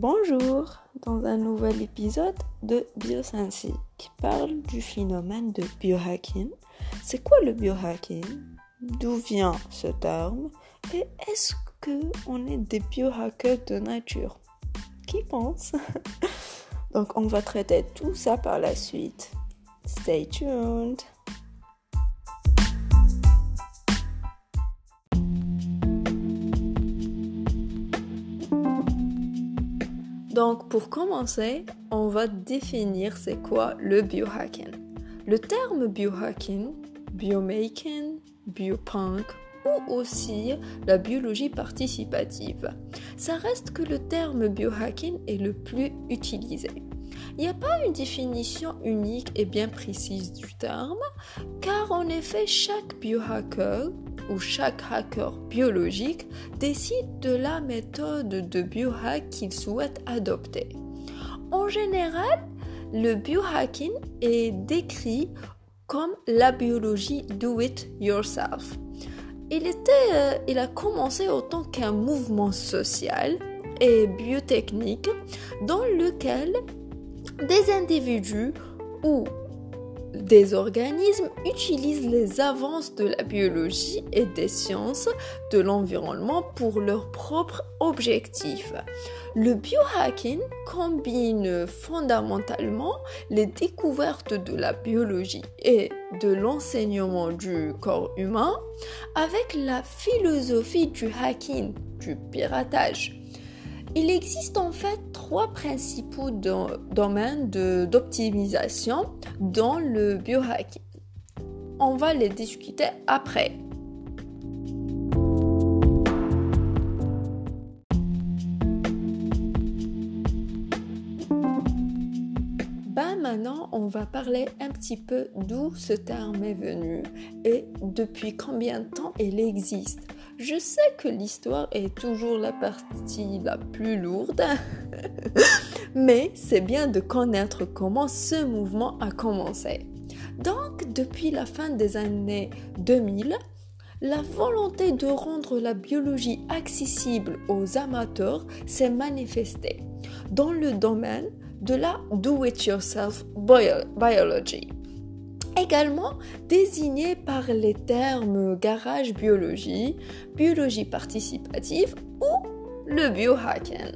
Bonjour dans un nouvel épisode de Biosensi qui parle du phénomène de biohacking. C'est quoi le biohacking? D'où vient ce terme? Et est-ce que on est des biohackers de nature? Qui pense? Donc on va traiter tout ça par la suite. Stay tuned. Donc pour commencer, on va définir c'est quoi le biohacking. Le terme biohacking, biomaking, biopunk ou aussi la biologie participative. Ça reste que le terme biohacking est le plus utilisé. Il n'y a pas une définition unique et bien précise du terme, car en effet chaque biohacker chaque hacker biologique décide de la méthode de biohack qu'il souhaite adopter. En général, le biohacking est décrit comme la biologie do it yourself. Il, euh, il a commencé autant qu'un mouvement social et biotechnique dans lequel des individus ou des organismes utilisent les avances de la biologie et des sciences de l'environnement pour leurs propres objectifs. Le biohacking combine fondamentalement les découvertes de la biologie et de l'enseignement du corps humain avec la philosophie du hacking, du piratage il existe en fait trois principaux domaines d'optimisation dans le biohacking. On va les discuter après. Ben maintenant, on va parler un petit peu d'où ce terme est venu et depuis combien de temps il existe. Je sais que l'histoire est toujours la partie la plus lourde, mais c'est bien de connaître comment ce mouvement a commencé. Donc, depuis la fin des années 2000, la volonté de rendre la biologie accessible aux amateurs s'est manifestée dans le domaine de la do-it-yourself biology également désigné par les termes garage biologie, biologie participative ou le biohacking.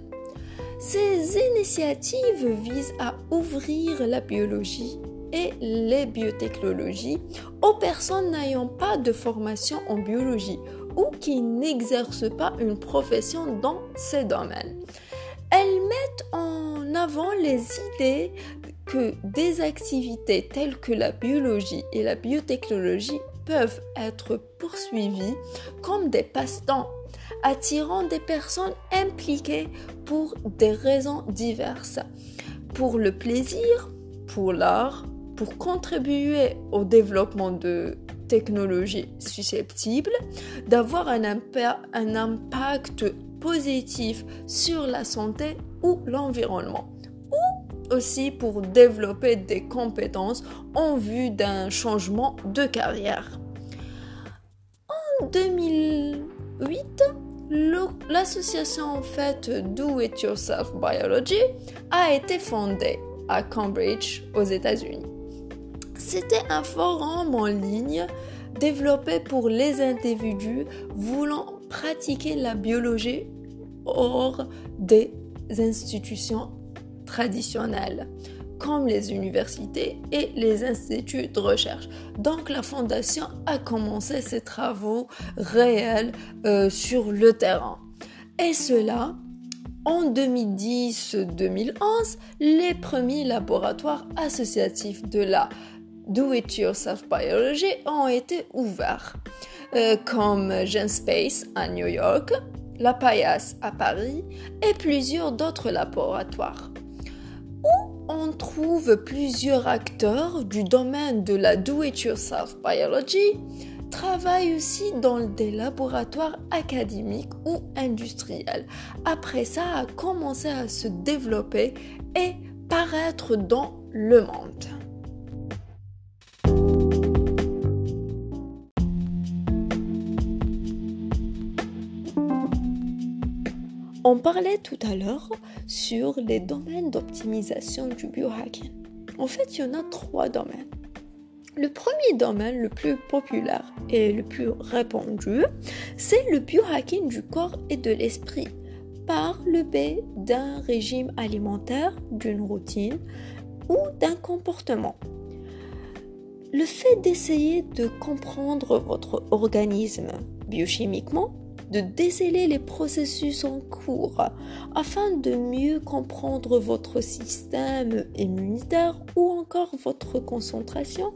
Ces initiatives visent à ouvrir la biologie et les biotechnologies aux personnes n'ayant pas de formation en biologie ou qui n'exercent pas une profession dans ces domaines. Elles mettent en avant les idées que des activités telles que la biologie et la biotechnologie peuvent être poursuivies comme des passe-temps, attirant des personnes impliquées pour des raisons diverses, pour le plaisir, pour l'art, pour contribuer au développement de technologies susceptibles d'avoir un, un impact positif sur la santé ou l'environnement aussi pour développer des compétences en vue d'un changement de carrière. En 2008, l'association en fait Do It Yourself Biology a été fondée à Cambridge aux États-Unis. C'était un forum en ligne développé pour les individus voulant pratiquer la biologie hors des institutions traditionnelles comme les universités et les instituts de recherche. Donc la fondation a commencé ses travaux réels euh, sur le terrain. Et cela, en 2010-2011, les premiers laboratoires associatifs de la Do-It-Yourself Biology ont été ouverts, euh, comme GenSpace à New York, La Paillasse à Paris et plusieurs d'autres laboratoires on trouve plusieurs acteurs du domaine de la do-it-yourself biology travaillent aussi dans des laboratoires académiques ou industriels. Après ça a commencé à se développer et paraître dans le monde. On parlait tout à l'heure sur les domaines d'optimisation du biohacking. En fait, il y en a trois domaines. Le premier domaine le plus populaire et le plus répandu, c'est le biohacking du corps et de l'esprit par le biais d'un régime alimentaire, d'une routine ou d'un comportement. Le fait d'essayer de comprendre votre organisme biochimiquement de déceler les processus en cours afin de mieux comprendre votre système immunitaire ou encore votre concentration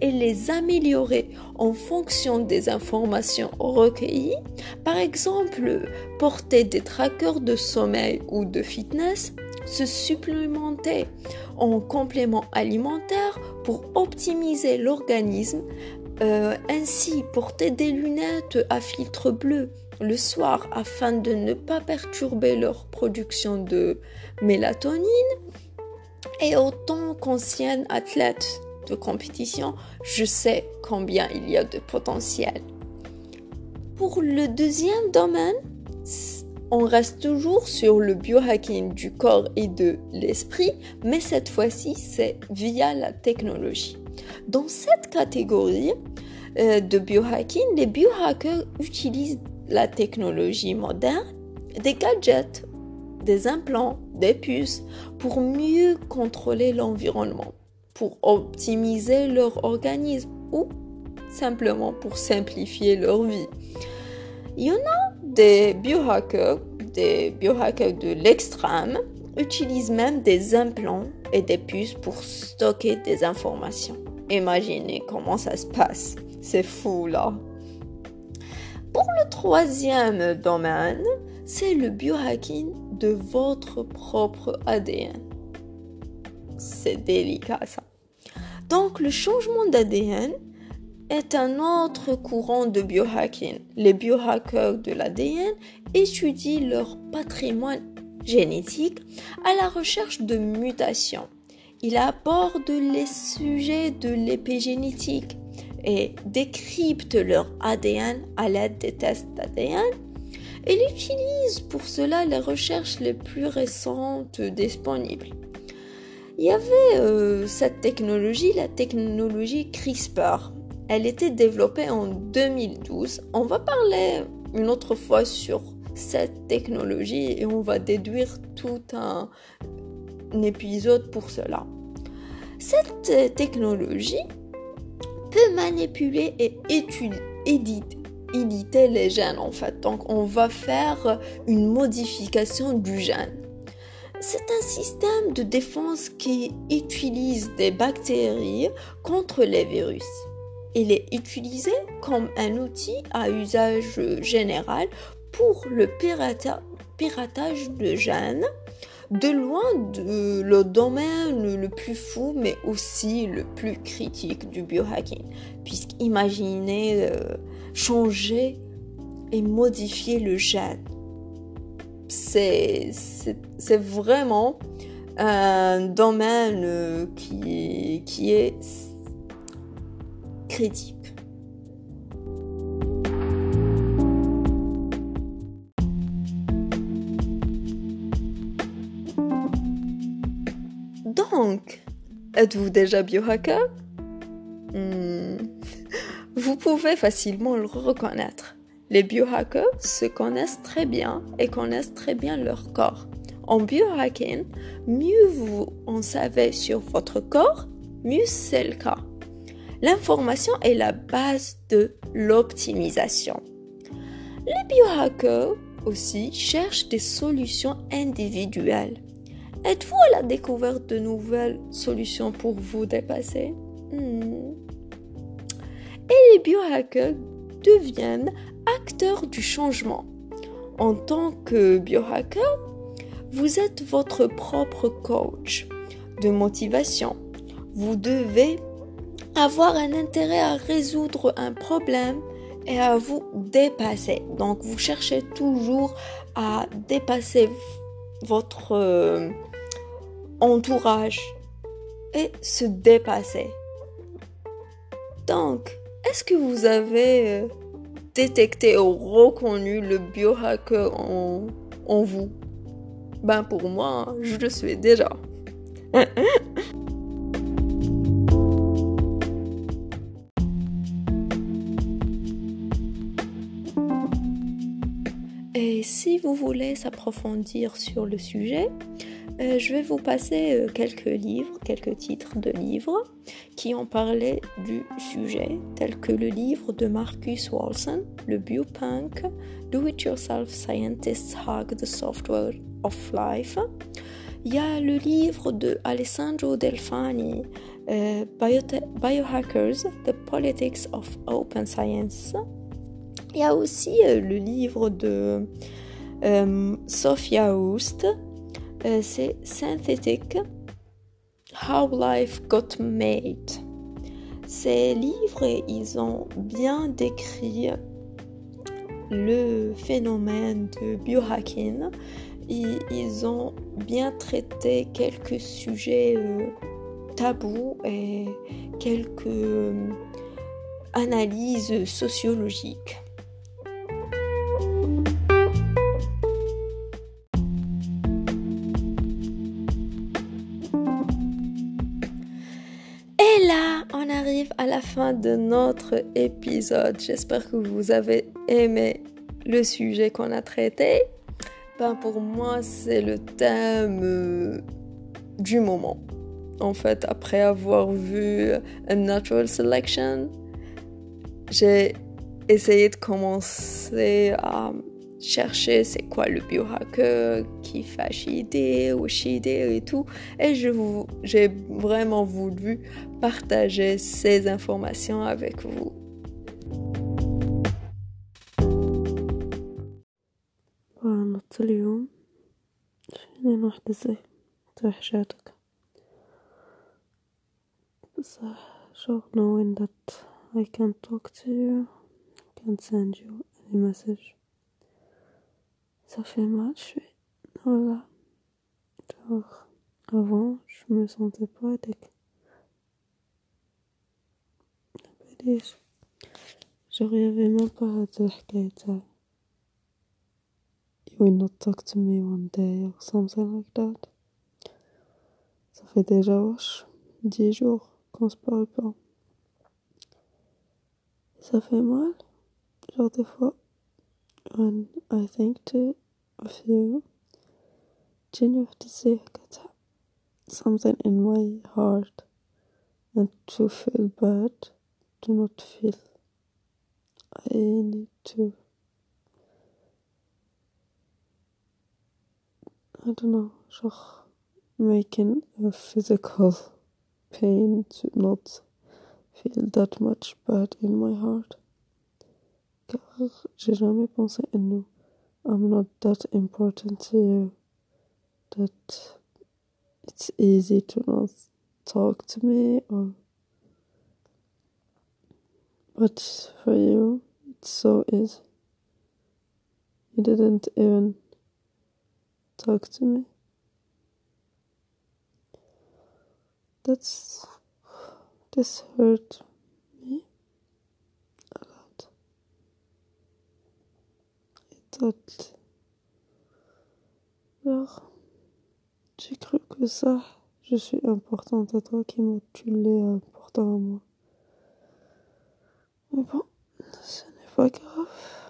et les améliorer en fonction des informations recueillies. Par exemple, porter des trackers de sommeil ou de fitness, se supplémenter en complément alimentaire pour optimiser l'organisme, euh, ainsi porter des lunettes à filtre bleu le soir afin de ne pas perturber leur production de mélatonine. Et autant qu'ancienne athlète de compétition, je sais combien il y a de potentiel. Pour le deuxième domaine, on reste toujours sur le biohacking du corps et de l'esprit, mais cette fois-ci, c'est via la technologie. Dans cette catégorie euh, de biohacking, les biohackers utilisent la technologie moderne, des gadgets, des implants, des puces pour mieux contrôler l'environnement, pour optimiser leur organisme ou simplement pour simplifier leur vie. Il y en a des biohackers, des biohackers de l'extrême, utilisent même des implants et des puces pour stocker des informations. Imaginez comment ça se passe. C'est fou là. Troisième domaine, c'est le biohacking de votre propre ADN. C'est délicat ça. Donc le changement d'ADN est un autre courant de biohacking. Les biohackers de l'ADN étudient leur patrimoine génétique à la recherche de mutations. Ils abordent les sujets de l'épigénétique, et décryptent leur ADN à l'aide des tests d'ADN. et utilise pour cela les recherches les plus récentes disponibles. Il y avait euh, cette technologie, la technologie CRISPR. Elle était développée en 2012. On va parler une autre fois sur cette technologie et on va déduire tout un épisode pour cela. Cette technologie manipuler et éditer, les gènes en fait. Donc on va faire une modification du gène. C'est un système de défense qui utilise des bactéries contre les virus. Il est utilisé comme un outil à usage général pour le piratage de gènes de loin de le domaine le plus fou, mais aussi le plus critique du biohacking. Puisqu'imaginer euh, changer et modifier le gène, c'est vraiment un domaine euh, qui, est critique. Donc, êtes-vous déjà biohacker? Hmm. Vous pouvez facilement le reconnaître. Les biohackers se connaissent très bien et connaissent très bien leur corps. En biohacking, mieux vous en savez sur votre corps, mieux c'est le cas. L'information est la base de l'optimisation. Les biohackers aussi cherchent des solutions individuelles Êtes-vous à la découverte de nouvelles solutions pour vous dépasser? Hmm. Et les biohackers deviennent acteurs du changement. En tant que biohacker, vous êtes votre propre coach de motivation. Vous devez avoir un intérêt à résoudre un problème et à vous dépasser. Donc vous cherchez toujours à dépasser votre euh, entourage et se dépasser. Donc, est-ce que vous avez euh, détecté ou reconnu le biohacker en, en vous? Ben pour moi, je le suis déjà. Vous voulez s'approfondir sur le sujet, euh, je vais vous passer euh, quelques livres, quelques titres de livres qui ont parlé du sujet, tels que le livre de Marcus Walson, Le Biopunk, Do It Yourself Scientists Hack the Software of Life. Il y a le livre de Alessandro Delfani, euh, Biohackers, The Politics of Open Science. Il y a aussi le livre de Sophia Oost, euh, c'est Synthetic How Life Got Made. Ces livres, ils ont bien décrit le phénomène de biohacking. Et ils ont bien traité quelques sujets euh, tabous et quelques euh, analyses sociologiques. À la fin de notre épisode. J'espère que vous avez aimé le sujet qu'on a traité. Ben pour moi, c'est le thème euh, du moment. En fait, après avoir vu A Natural Selection, j'ai essayé de commencer à chercher c'est quoi le biohacker, qui fait idée ou idée et tout. Et je j'ai vraiment voulu partager ces informations avec vous. نط اليوم فيني واحدة زي حاجاتك بصح sure knowing that I can talk to you can send you any message ça fait mal, je suis... Voilà. Genre, avant, je me sentais pas avec... ليش j'arrivais même pas à dire الحكاية You will not talk to me one day or something like that. Ça fait déjà wesh, 10 jours qu'on se parle pas. Ça fait mal. Genre des fois, when I think to of you, then you have to say I got something in my heart and to feel bad, do not feel I need to I don't know, making a physical pain to not feel that much bad in my heart. car j'ai jamais pensé à nous. I'm not that important to you that it's easy to not talk to me or but for you it's so easy. You didn't even talk to me. That's this hurt Alors, j'ai cru que ça, je suis importante à toi qui m'as tué important à moi. Mais bon, ce n'est pas grave.